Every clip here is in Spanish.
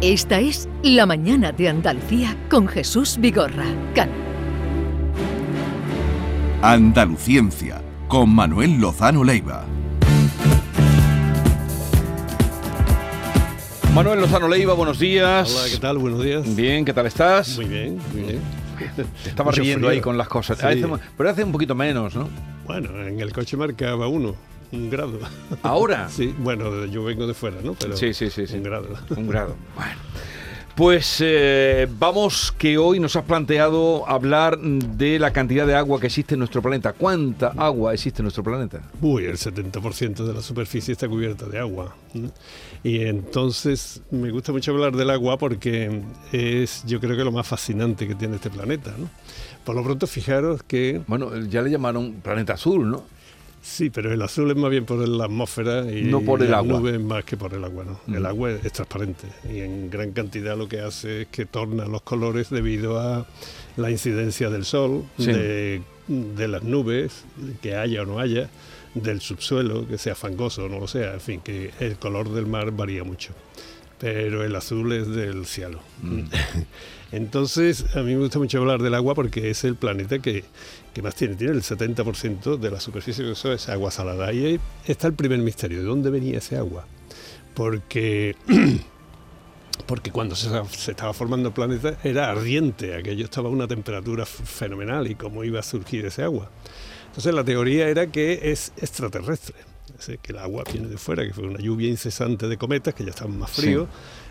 Esta es La Mañana de Andalucía con Jesús Vigorra. Can. Andaluciencia con Manuel Lozano Leiva. Manuel Lozano Leiva, buenos días. Hola, ¿qué tal? Buenos días. Bien, ¿qué tal estás? Muy bien, muy bien. Te estaba Mucho riendo frío. ahí con las cosas. Sí. Pero hace un poquito menos, ¿no? Bueno, en el coche marcaba uno, un grado. ¿Ahora? Sí, bueno, yo vengo de fuera, ¿no? Pero Sí, sí, sí, sí. Un grado. Un grado. Bueno. Pues eh, vamos que hoy nos has planteado hablar de la cantidad de agua que existe en nuestro planeta. ¿Cuánta agua existe en nuestro planeta? Uy, el 70% de la superficie está cubierta de agua. Y entonces me gusta mucho hablar del agua porque es, yo creo que lo más fascinante que tiene este planeta, ¿no? Por lo pronto, fijaros que Bueno, ya le llamaron planeta azul, ¿no? Sí, pero el azul es más bien por la atmósfera y No por el las agua. nubes más que por el agua, ¿no? Mm. El agua es, transparente y en gran cantidad lo que hace es que torna los colores debido a la incidencia del sol, Sí. de, de las nubes, que haya o no haya, del subsuelo, que sea fangoso o no lo sea, en fin, que el color del mar varía mucho. Pero el azul es del cielo. Mm. Entonces, a mí me gusta mucho hablar del agua porque es el planeta que, que más tiene. Tiene el 70% de la superficie que eso es agua salada. Y ahí está el primer misterio. ¿De dónde venía ese agua? Porque, porque cuando se, se estaba formando el planeta era ardiente. Aquello estaba a una temperatura fenomenal. ¿Y cómo iba a surgir ese agua? Entonces, la teoría era que es extraterrestre. Que el agua viene de fuera, que fue una lluvia incesante de cometas que ya estaban más Sí. fríos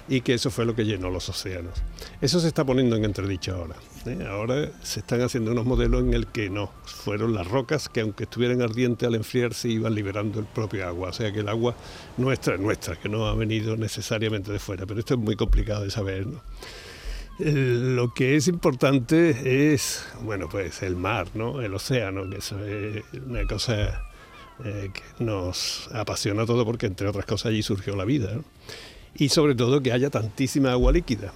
y que eso fue lo que llenó los océanos. Eso se está poniendo en entredicho ahora. ¿eh? Ahora se están haciendo unos modelos en el que no, fueron las rocas que aunque estuvieran ardientes al enfriarse iban liberando el propio agua. O sea que el agua nuestra es nuestra, que no ha venido necesariamente de fuera. Pero esto es muy complicado de saber. ¿no? Lo que es importante es, bueno, pues el mar, ¿no? El océano, que eso es una cosa eh, que nos apasiona todo porque entre otras cosas allí surgió la vida. ¿no? Y sobre todo que haya tantísima agua líquida,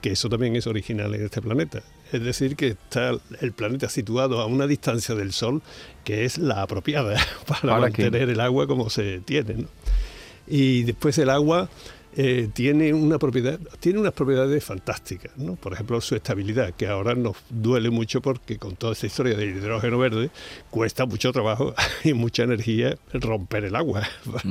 que eso también es original en este planeta. Es decir, que está el planeta situado a una distancia del Sol que es la apropiada para, ¿Para qué? mantener el agua como se tiene. ¿no? Y después el agua eh, tiene una propiedad, tiene unas propiedades fantásticas, ¿no? Por ejemplo, su estabilidad, que ahora nos duele mucho porque con toda esta historia del hidrógeno verde cuesta mucho trabajo y mucha energía romper el agua.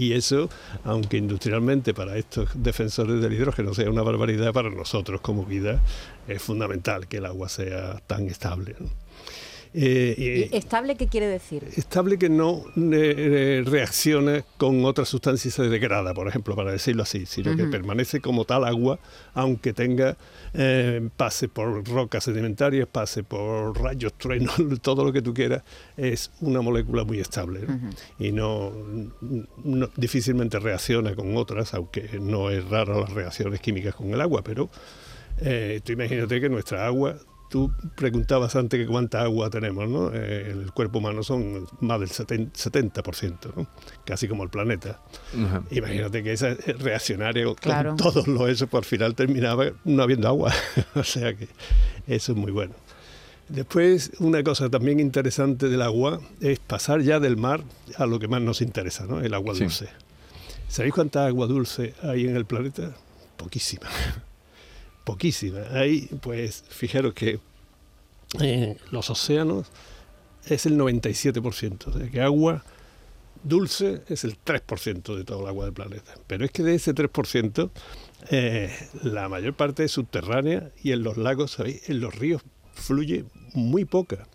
Y eso, aunque industrialmente para estos defensores del hidrógeno sea una barbaridad, para nosotros como vida es fundamental que el agua sea tan estable. ¿no? Eh, ¿Y ¿Estable qué quiere decir? estable que no eh, reacciona con otras sustancias y se degrada, por ejemplo, para decirlo así, sino que permanece como tal agua, aunque tenga eh, pase por rocas sedimentarias, pase por rayos, truenos, todo lo que tú quieras, es una molécula muy estable y no, no- difícilmente reacciona con otras, aunque no es rara las reacciones químicas con el agua, pero eh, tú imagínate que nuestra agua, tú preguntabas antes que cuánta agua tenemos, ¿no? Eh, el cuerpo humano son más del 70%, 70%, ¿no? casi como el planeta. Ajá. Imagínate que esa eh, reaccionaria con Claro. todos los eso, por final terminaba no habiendo agua. o sea que eso es muy bueno. Después, una cosa también interesante del agua es pasar ya del mar a lo que más nos interesa, ¿no? El agua Sí. dulce. ¿Sabéis cuánta agua dulce hay en el planeta? Poquísima. Poquísima. Hay, pues, fijaros que eh, los océanos es el 97%. O sea, que agua dulce es el 3% de todo el agua del planeta. Pero es que de ese 3%, eh, la mayor parte es subterránea y en los lagos, ¿sabéis? En los ríos fluye muy poca.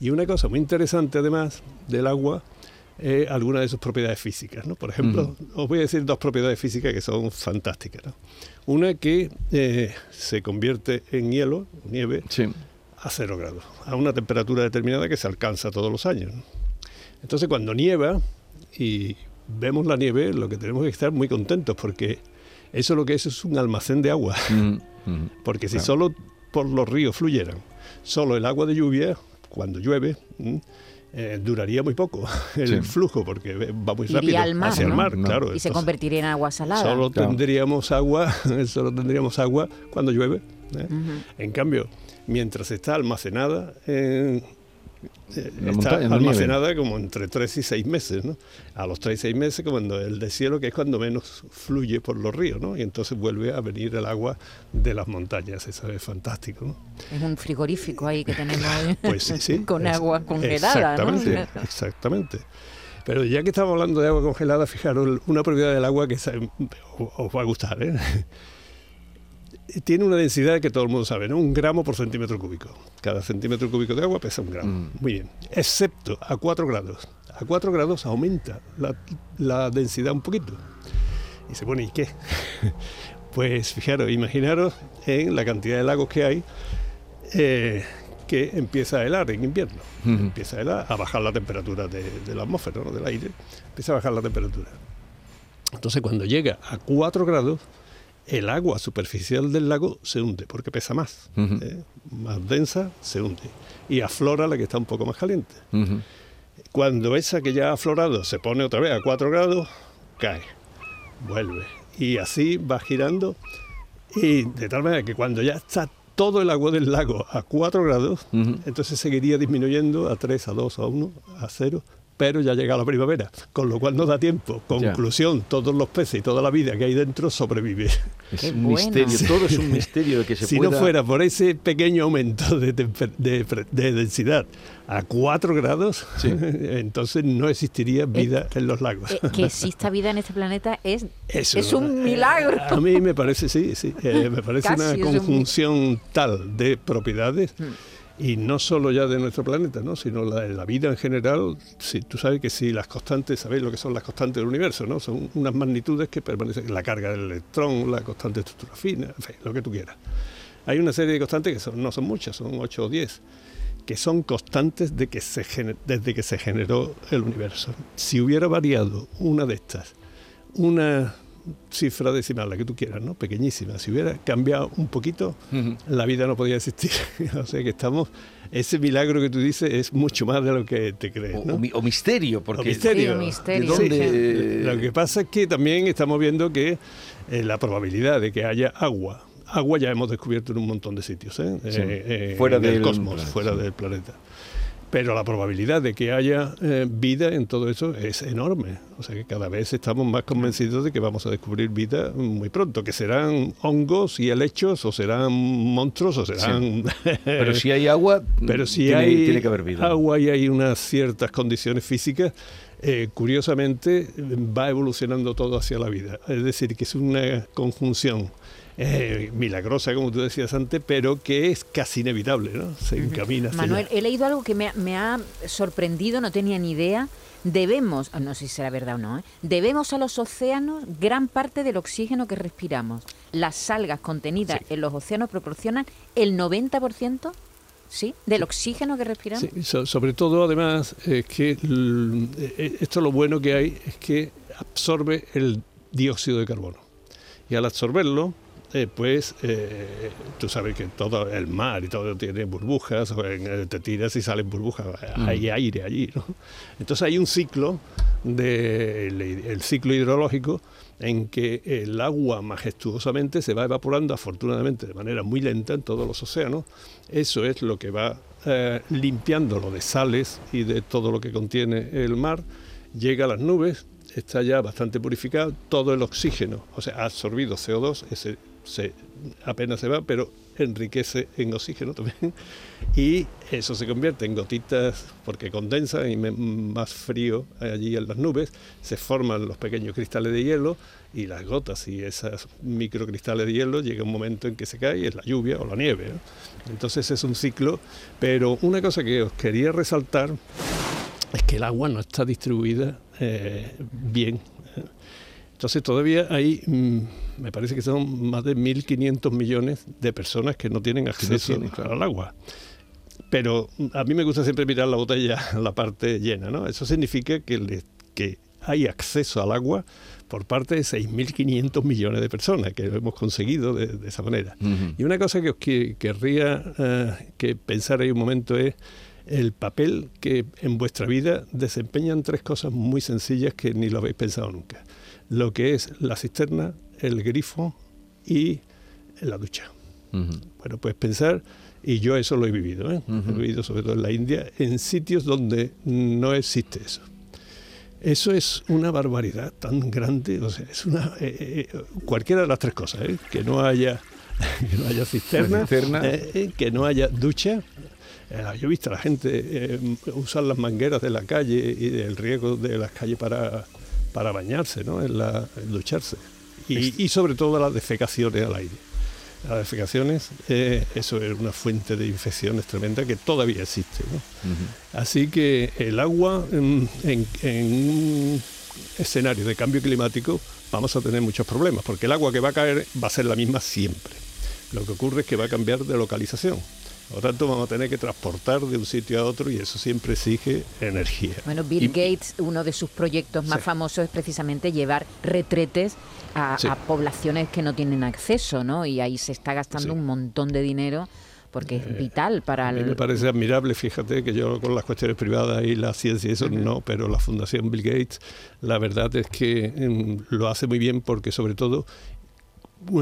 Y una cosa muy interesante además del agua, eh, algunas de sus propiedades físicas. ¿no? Por ejemplo, os voy a decir dos propiedades físicas que son fantásticas. ¿no? Una que eh, se convierte en hielo, nieve, Sí. a cero grados, a una temperatura determinada que se alcanza todos los años. ¿no? Entonces, cuando nieva y vemos la nieve, lo que tenemos que estar muy contentos porque eso lo que es es un almacén de agua. Ujú, ujú. Porque si Claro. solo por los ríos fluyeran, solo el agua de lluvia, cuando llueve. Eh, duraría muy poco el Sí. flujo, porque va muy Iría rápido al mar, hacia el mar, No. claro. Y se convertiría en agua salada. Solo Claro. tendríamos agua, solo tendríamos agua cuando llueve. ¿eh? En cambio, mientras está almacenada en eh, La está montaña, nieve. almacenada como entre 3 y 6 meses, ¿no? A los 3 y 6 meses, cuando el deshielo, que es cuando menos fluye por los ríos, ¿no? Y entonces vuelve a venir el agua de las montañas, eso es fantástico, ¿no? Es un frigorífico ahí que tenemos. Pues sí, sí. Con Es- agua congelada, ¿no? Exactamente, exactamente. Pero ya que estamos hablando de agua congelada, fijaros una propiedad del agua que os os va a gustar. ¿eh? Tiene una densidad que todo el mundo sabe, ¿no? Un gramo por centímetro cúbico. Cada centímetro cúbico de agua pesa un gramo. Mm. Muy bien. Excepto a 4 grados. A 4 grados aumenta la, la densidad un poquito. Y se pone, ¿y qué? Pues fijaros, imaginaros en la cantidad de lagos que hay eh, que empieza a helar en invierno. Empieza a helar, a bajar la temperatura de, de la atmósfera, ¿no? del aire. Empieza a bajar la temperatura. Entonces, cuando llega a 4 grados, el agua superficial del lago se hunde porque pesa más. ¿eh? Más densa, se hunde. Y aflora la que está un poco más caliente. Cuando esa que ya ha aflorado se pone otra vez a 4 grados, cae, vuelve. Y así va girando. Y de tal manera que cuando ya está todo el agua del lago a 4 grados, entonces seguiría disminuyendo a 3, a 2, a 1, a 0. Pero ya llega la primavera, con lo cual no da tiempo. Ya. Conclusión, todos los peces y toda la vida que hay dentro sobrevive. Es Qué un misterio, todo es un misterio de que se si pueda... no fuera por ese pequeño aumento de, temper- de de densidad a 4 grados, Sí. entonces no existiría vida en los lagos. Eh, que exista vida en este planeta es, Eso, es un eh, milagro. A mí me parece, sí, sí. eh, me parece Casi una un- conjunción tal de propiedades. Hmm. Y no solo ya de nuestro planeta, ¿no? sino la, la vida en general. Si, tú sabes que si las constantes, sabéis lo que son las constantes del universo, ¿no? Son unas magnitudes que permanecen, la carga del electrón, la constante de estructura fina, lo que tú quieras. Hay una serie de constantes que son, no son muchas, son 8 o 10, que son constantes de que se desde que se generó el universo. Si hubiera variado una de estas, una cifra decimal, la que tú quieras, ¿no? Pequeñísima. Si hubiera cambiado un poquito, la vida no podía existir. o sea que estamos, ese milagro que tú dices es mucho más de lo que te crees, O, ¿no? o mi- o misterio, porque... O misterio. Sí, misterio. ¿De dónde? Sí. eh, Lo que pasa es que también estamos viendo que eh, la probabilidad de que haya agua, agua ya hemos descubierto en un montón de sitios, ¿eh? Sí. Eh, eh, Fuera en el del cosmos, planeta, fuera sí. del planeta. Pero la probabilidad de que haya eh, vida en todo eso es enorme. O sea que cada vez estamos más convencidos de que vamos a descubrir vida muy pronto, que serán hongos y helechos, o serán monstruos, o serán... Pero si hay agua, Pero si tiene, hay tiene que haber vida. agua y hay unas ciertas condiciones físicas, eh, curiosamente va evolucionando todo hacia la vida. Es decir, que es una conjunción eh, milagrosa, como tú decías antes, pero que es casi inevitable, ¿no? Se encamina Manuel, allá. he leído algo que me, ha- me ha sorprendido, no tenía ni idea. Debemos, ah, no sé si será verdad o no, ¿eh? debemos a los océanos gran parte del oxígeno que respiramos. Las algas contenidas en los océanos proporcionan el 90%, ¿sí? Del oxígeno que respiramos. Sí, so- sobre todo, además, es que eh, esto lo bueno que hay es que absorbe el dióxido de carbono. Y al absorberlo, eh, pues eh, tú sabes que todo el mar y todo tiene burbujas, eh, te tiras y salen burbujas, hay aire allí. ¿no? Entonces hay un ciclo, de, el, el ciclo hidrológico, en que el agua majestuosamente se va evaporando, afortunadamente de manera muy lenta en todos los océanos. Eso es lo que va eh, limpiándolo de sales y de todo lo que contiene el mar, llega a las nubes, está ya bastante purificado, todo el oxígeno, o sea, ha absorbido CO2, ese se, apenas se va, pero enriquece en oxígeno también, y eso se convierte en gotitas, porque condensa y más frío allí en las nubes, se forman los pequeños cristales de hielo, y las gotas y esos microcristales de hielo llega un momento en que se cae, es la lluvia o la nieve. Entonces es un ciclo, pero una cosa que os quería resaltar es que el agua no está distribuida eh, bien. Entonces todavía hay, mm, me parece que son más de 1.500 millones de personas que no tienen acceso claro. al agua. Pero mm, a mí me gusta siempre mirar la botella, la parte llena, ¿no? Eso significa que, le- que hay acceso al agua por parte de 6.500 millones de personas, que lo hemos conseguido de, de esa manera. Y una cosa que os que- querría eh, que pensar ahí un momento es el papel que en vuestra vida desempeñan tres cosas muy sencillas que ni lo habéis pensado nunca. Lo que es la cisterna, el grifo y la ducha. Bueno, pues pensar Y yo eso lo he vivido, ¿eh? he vivido sobre todo en la India, en sitios donde no existe eso. Eso es una barbaridad tan grande, o sea, es una eh, eh, cualquiera de las tres cosas, ¿eh? que no haya que no haya cisterna, que no haya ducha. yo he visto a la gente usar las mangueras de la calle y del riego de las calles para, para bañarse, ¿no? en, la, ducharse. Y, y sobre todo las defecaciones al aire las defecaciones, eh, eso es una fuente de infecciones tremenda que todavía existe. Así que el agua en, un escenario de cambio climático vamos a tener muchos problemas, porque el agua que va a caer va a ser la misma siempre. Lo que ocurre es que va a cambiar de localización. Por lo tanto, vamos a tener que transportar de un sitio a otro y eso siempre exige energía. Bueno, Bill Gates, uno de sus proyectos más famosos es precisamente llevar retretes a, poblaciones que no tienen acceso, ¿no? Y ahí se está gastando un montón de dinero porque es eh, vital para el... me parece admirable, fíjate que yo con las cuestiones privadas y la ciencia y eso no, pero la Fundación Bill Gates, la verdad es que mm, lo hace muy bien porque sobre todo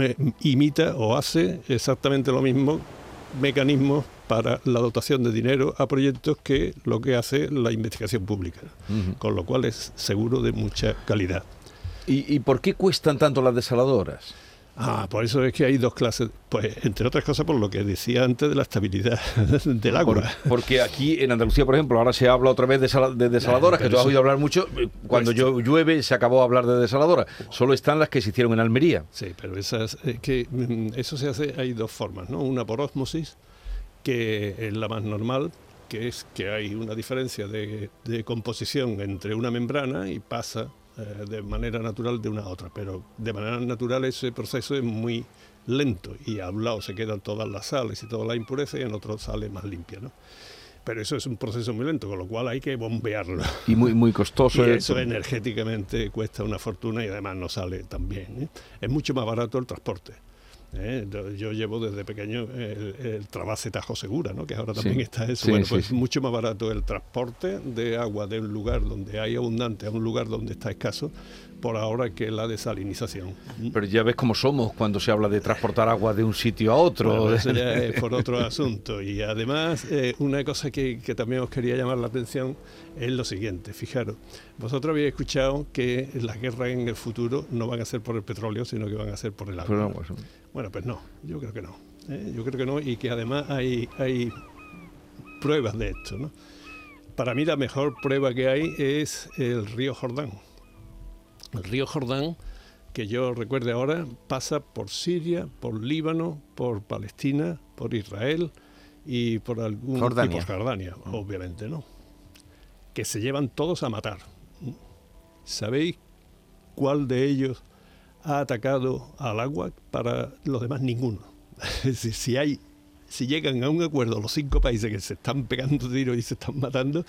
eh, imita o hace exactamente lo mismo mecanismos para la dotación de dinero a proyectos que lo que hace la investigación pública, con lo cual es seguro de mucha calidad. ¿Y, por qué cuestan tanto las desaladoras? Ah, por eso es que hay dos clases, pues entre otras cosas por lo que decía antes de la estabilidad del agua. porque aquí en Andalucía, por ejemplo, ahora se habla otra vez de, desaladoras, que tú has oído hablar mucho. Eh, cuando pues llueve se acabó de hablar de desaladoras. Solo están las que se hicieron en Almería. Sí, pero esas, que mm, eso se hace, hay dos formas, ¿no? Una por osmosis, que es la más normal, que es que hay una diferencia de, de composición entre una membrana y pasa eh, de manera natural de una a otra, pero de manera natural ese proceso es muy lento y a un lado se quedan todas las sales y todas las impurezas y en otro sale más limpia, ¿no? Pero eso es un proceso muy lento, con lo cual hay que bombearlo. Y muy, muy costoso. y eso energéticamente cuesta una fortuna y además no sale tan bien. ¿eh? Es mucho más barato el transporte. ¿Eh? Yo llevo desde pequeño el, el Trabase Tajo Segura, ¿no? que ahora también está eso. bueno, pues es mucho más barato el transporte de agua de un lugar donde hay abundante a un lugar donde está escaso por ahora que la desalinización. Pero ya ves cómo somos cuando se habla de transportar agua de un sitio a otro. eso ya es por otro asunto. Y además, eh, una cosa que, que, también os quería llamar la atención es lo siguiente. Fijaros, vosotros habéis escuchado que las guerras en el futuro no van a ser por el petróleo, sino que van a ser por el agua. Bueno, pues no, yo creo que no. ¿eh? Yo creo que no y que además hay, hay pruebas de esto. ¿no? Para mí la mejor prueba que hay es el río Jordán el río Jordán, que yo recuerde ahora, pasa por Siria, por Líbano, por Palestina, por Israel y por algún Jordania. por Jordania, obviamente, ¿no? Que se llevan todos a matar. ¿Sabéis cuál de ellos ha atacado al agua? Para los demás ninguno. Es decir, si hay si llegan a un acuerdo los cinco países que se están pegando tiros y se están matando,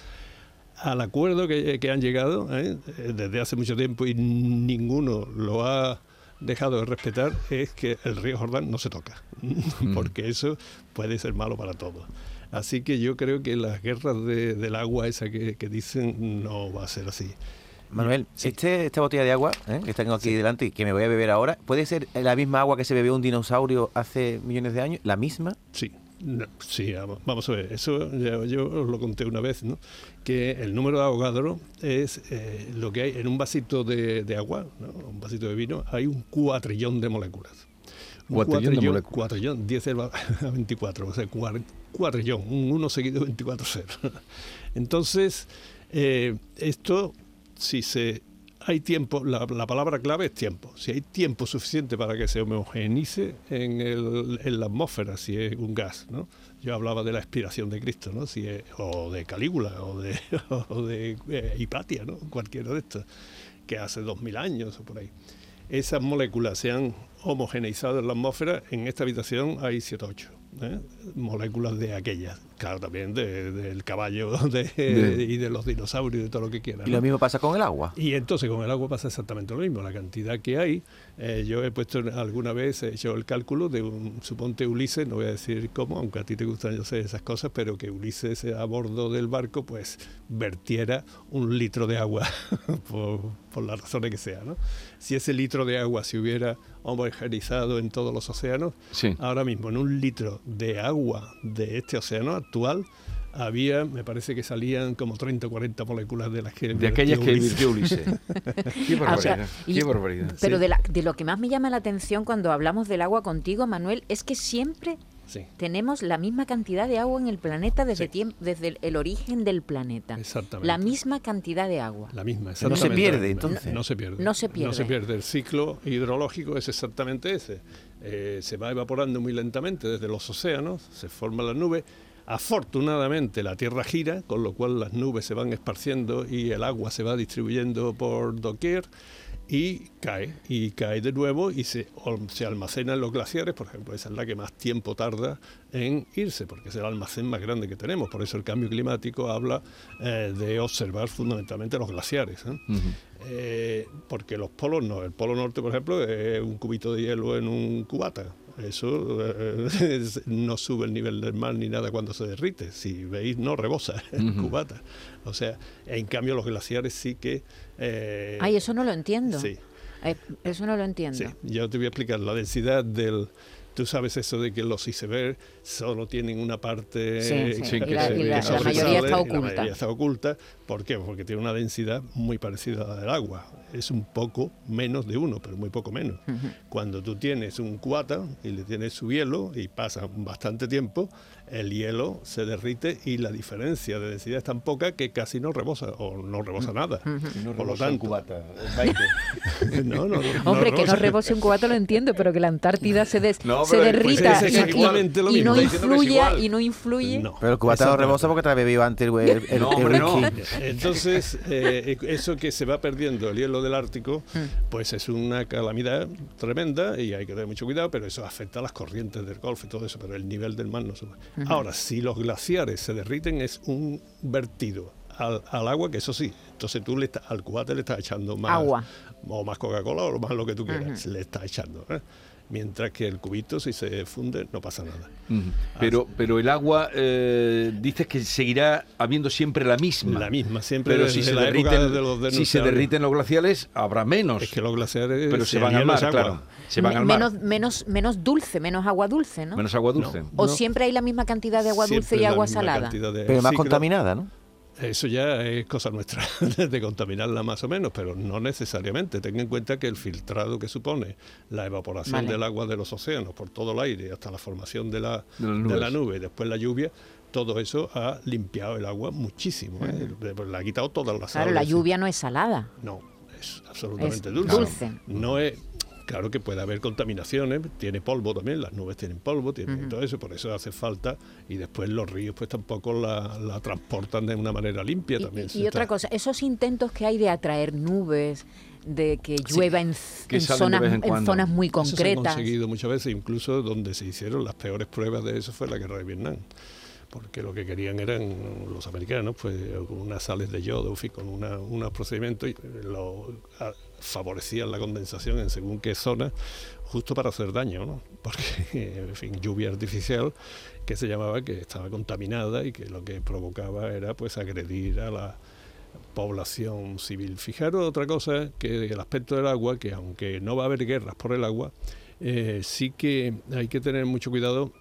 al acuerdo que, han llegado ¿eh? desde hace mucho tiempo y ninguno lo ha dejado de respetar es que el río Jordán no se toca, mm. porque eso puede ser malo para todos. Así que yo creo que las guerras del agua esa que, dicen no va a ser así. Manuel, este, esta botella de agua ¿eh? que tengo aquí delante y que me voy a beber ahora, ¿puede ser la misma agua que se bebió un dinosaurio hace millones de años? ¿La misma? Sí, sí, vamos a ver, eso yo, os lo conté una vez, ¿no? que el número de Avogadro es eh, lo que hay en un vasito de, agua, un vasito de vino, hay un cuatrillón de moléculas. Un cuatrillón, de moléculas. Cuatrillón, 10 a 24, o sea, cuatrillón, un 1 seguido de 24-0. Entonces, eh, esto, si se hay tiempo, la, palabra clave es tiempo. Si hay tiempo suficiente para que se homogeneice en, en la atmósfera, si es un gas, ¿no? Yo hablaba de la expiración de Cristo, ¿no? Si o de Calígula, o de, eh, Hipatia, ¿no? Cualquiera de estos, que hace dos mil años o por ahí. Esas moléculas se han homogeneizado en la atmósfera, en esta habitación hay 7 o 8 moléculas de aquellas Claro, también de- del caballo de- y de los dinosaurios y de todo lo que quieran. Y ¿no? lo mismo pasa con el agua. Y entonces con el agua pasa exactamente lo mismo, la cantidad que hay. eh, yo he puesto alguna vez, he hecho el cálculo de un, suponte Ulises, no voy a decir cómo, aunque a ti te gustan, yo sé esas cosas, pero que Ulises a bordo del barco pues vertiera un litro de agua, por, por las razones que sea. ¿no? Si ese litro de agua se hubiera homogeneizado en todos los océanos, Sí. ahora mismo en un litro de agua de este océano actual, había, me parece que salían como 30 o 40 moléculas de las que De aquellas que vertió virtió Ulises. Qué o sea, barbaridad. y- qué barbaridad. Pero Sí. de, la- de lo que más me llama la atención cuando hablamos del agua contigo, Manuel, es que siempre Sí, tenemos la misma cantidad de agua en el planeta desde, Sí. tiemp- desde el, el origen del planeta. exactamente. La misma cantidad de agua. La misma, No se exactamente pierde, entonces. No se pierde. No se No se pierde. pierde. El ciclo hidrológico es exactamente ese. Eh, se va evaporando muy lentamente desde los océanos, se forman las nubes. Afortunadamente la Tierra gira, con lo cual las nubes se van esparciendo y el agua se va distribuyendo por doquier y cae, y cae de nuevo y se, se almacena en los glaciares, por ejemplo, esa es la que más tiempo tarda en irse, porque es el almacén más grande que tenemos. Por eso el cambio climático habla eh, de observar fundamentalmente los glaciares. ¿eh? Eh, porque los polos no. El polo norte, por ejemplo, es un cubito de hielo en un cubata. Eso eh, no sube el nivel del mar ni nada cuando se derrite. Si veis, no rebosa el Ujú. cubata. O sea, en cambio los glaciares sí que... eh, Ay, eso no lo entiendo. Sí, Eh, eso no lo entiendo. sí. Yo te voy a explicar la densidad del... Tú sabes eso de que los icebergs solo tienen una parte Sí, sí, que y la- se- y que la- la sobresale, mayoría está y la oculta. mayoría está oculta. ¿Por qué? Porque tiene una densidad muy parecida a la del agua. Es un poco menos de uno, pero muy poco menos. Cuando tú tienes un cuata y le tienes su hielo y pasa bastante tiempo, el hielo se derrite y la diferencia de densidad es tan poca que casi no rebosa o no rebosa nada. Por lo tanto, no, no, no, Hombre, que no rebosa. rebose un cubata lo entiendo, pero que la Antártida se, des- No, se pero pues derrita es y- no influya y no influye. No. Pero el cubata no rebosa porque te la bebido antes el, el, el- No, el no. Entonces, eh, eso que se va perdiendo el hielo del Ártico, Mm. pues es una calamidad tremenda y hay que tener mucho cuidado, pero eso afecta a las corrientes del Golfo y todo eso, pero el nivel del mar no sube. Ahora, si los glaciares se derriten, es un vertido al, al agua, que eso sí, entonces tú le estás- al cubate le estás echando más Agua. o más Coca-Cola o más lo que tú quieras, le estás echando. ¿eh? Mientras que el cubito, si se funde, no pasa nada. Ujú. Pero, pero el agua, eh, dices que seguirá habiendo siempre la misma. La misma, siempre Pero si se, derriten, de los si se derriten los glaciales, habrá menos. Es que los glaciares pero se van al mar, claro. Se van Me- al mar. menos, menos, menos dulce, menos agua dulce, ¿no? Menos agua dulce. No. o siempre hay la misma cantidad de agua dulce Siempre y agua salada. de Pero más contaminada, ¿no? Eso ya es cosa nuestra, de contaminarla más o menos, pero no necesariamente. Ten en cuenta que el filtrado que supone la evaporación Vale. del agua de los océanos por todo el aire hasta la formación de la, De la nube y después la lluvia, todo eso ha limpiado el agua muchísimo. ¿eh? Le ha quitado todas las Claro, la lluvia no es salada. No, es absolutamente Es dulce. dulce. No es. Claro que puede haber contaminaciones, tiene polvo también, las nubes tienen polvo, tienen todo eso, por eso hace falta, y después los ríos pues tampoco la, la transportan de una manera limpia Y, también. y otra cosa, esos intentos que hay de atraer nubes, de que llueva en, que zonas, en zonas muy Eso se ha concretas. conseguido muchas veces, incluso donde se hicieron las peores pruebas de eso fue la guerra de Vietnam. Porque lo que querían eran los americanos, pues con unas sales de yodo, con una- unos procedimientos, y lo, favorecían la condensación en según qué zona, justo para hacer daño, ¿no? Porque, en fin, lluvia artificial que se llamaba que estaba contaminada y que lo que provocaba era pues agredir a la población civil. Fijaros otra cosa, que el aspecto del agua, que aunque no va a haber guerras por el agua, eh, sí que hay que tener mucho cuidado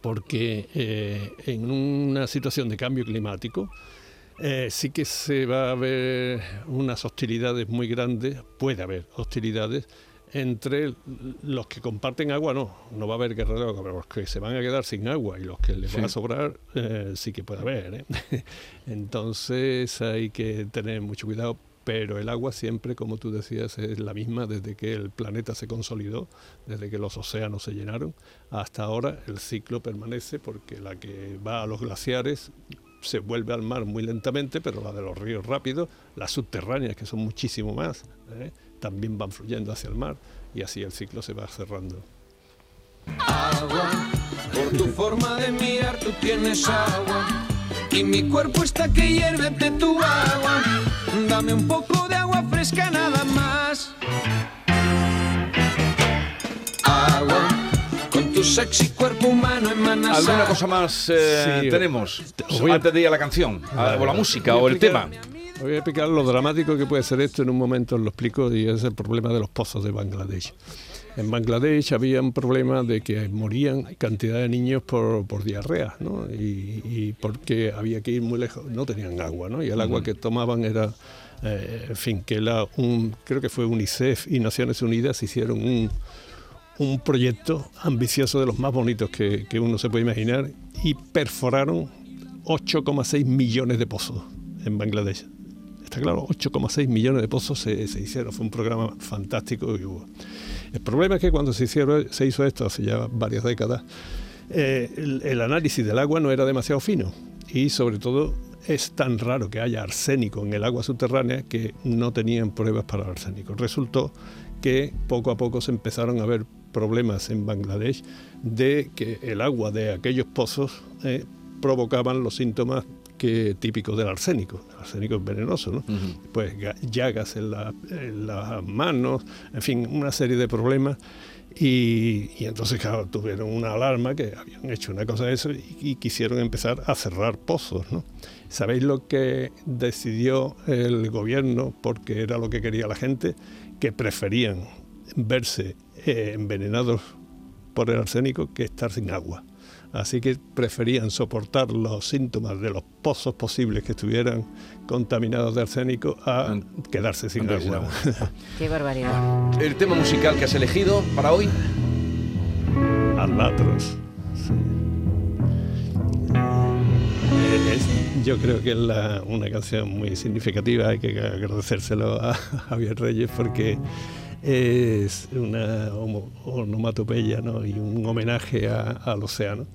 porque eh, en una situación de cambio climático eh, sí que se va a ver unas hostilidades muy grandes, puede haber hostilidades entre los que comparten agua, no, no va a haber guerra de agua, pero los que se van a quedar sin agua y los que les va a sobrar, eh, sí que puede haber. ¿eh? Entonces hay que tener mucho cuidado, pero el agua siempre, como tú decías, es la misma desde que el planeta se consolidó, desde que los océanos se llenaron, hasta ahora el ciclo permanece porque la que va a los glaciares se vuelve al mar muy lentamente, pero la de los ríos rápidos, las subterráneas, que son muchísimo más, ¿eh? también van fluyendo hacia el mar y así el ciclo se va cerrando. Agua, Por tu forma de mirar tú tienes agua. Y mi cuerpo está que hierve de tu agua. Dame un poco de agua fresca nada más. Tu sexy cuerpo humano ¿Alguna cosa más eh, Sí. tenemos? Os voy a- Antes de ir a la canción, a- o la música, o el tema. Voy a explicar lo dramático que puede ser esto en un momento, os lo explico, y es el problema de los pozos de Bangladesh. En Bangladesh había un problema de que morían cantidad de niños por, por diarrea, ¿no? Y, y porque había que ir muy lejos, no tenían agua, ¿no? Y el agua que tomaban era, eh, en fin, que era un, creo que fue UNICEF y Naciones Unidas hicieron un, un proyecto ambicioso de los más bonitos que, uno se puede imaginar y perforaron 8,6 millones de pozos en Bangladesh. Está claro, 8,6 millones de pozos se, hicieron, fue un programa fantástico que hubo. El problema es que cuando se, hicieron, se hizo esto hace ya varias décadas, eh, el análisis del agua no era demasiado fino y sobre todo es tan raro que haya arsénico en el agua subterránea que no tenían pruebas para el arsénico. Resultó que poco a poco se empezaron a ver problemas en Bangladesh de que el agua de aquellos pozos eh, provocaban los síntomas que, típicos del arsénico. El arsénico es venenoso, ¿no? Pues ga- llagas en, la- en las manos, en fin, una serie de problemas. Y, y entonces, claro, tuvieron una alarma que habían hecho una cosa de eso y, y quisieron empezar a cerrar pozos, ¿no? ¿Sabéis lo que decidió el gobierno, porque era lo que quería la gente? Que preferían verse eh, envenenados por el arsénico que estar sin agua. Así que preferían soportar los síntomas de los pozos posibles que estuvieran contaminados de arsénico a quedarse sin agua. Qué barbaridad. El tema musical que has elegido para hoy. Albatros. sí. Eh, es- yo creo que es la- una canción muy significativa, hay que agradecérselo a Javier Reyes porque es una onomatopeya ¿no? y un homenaje a- al océano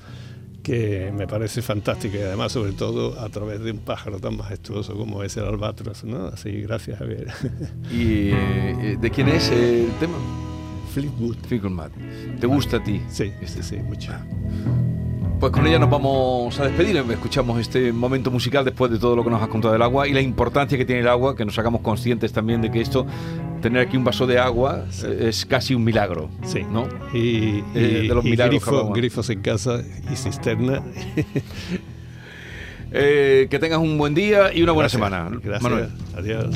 que me parece fantástica y además sobre todo a través de un pájaro tan majestuoso como es el albatros. ¿no? Así, gracias Javier. ¿Y eh, de quién es el tema? Fleetwood. Fleetwood Mac. ¿Te gusta a ti? Sí, Este. sí, mucho. Pues con ella nos vamos a despedir. Escuchamos este momento musical después de todo lo que nos has contado del agua y la importancia que tiene el agua, que nos hagamos conscientes también de que esto, tener aquí un vaso de agua, eh, es casi un milagro. Sí. ¿No? Y, Eh, y- de los milagros grifo- grifos en casa y cisterna. Eh, que tengas un buen día y una buena Gracias. semana. Gracias. Manuel. Adiós.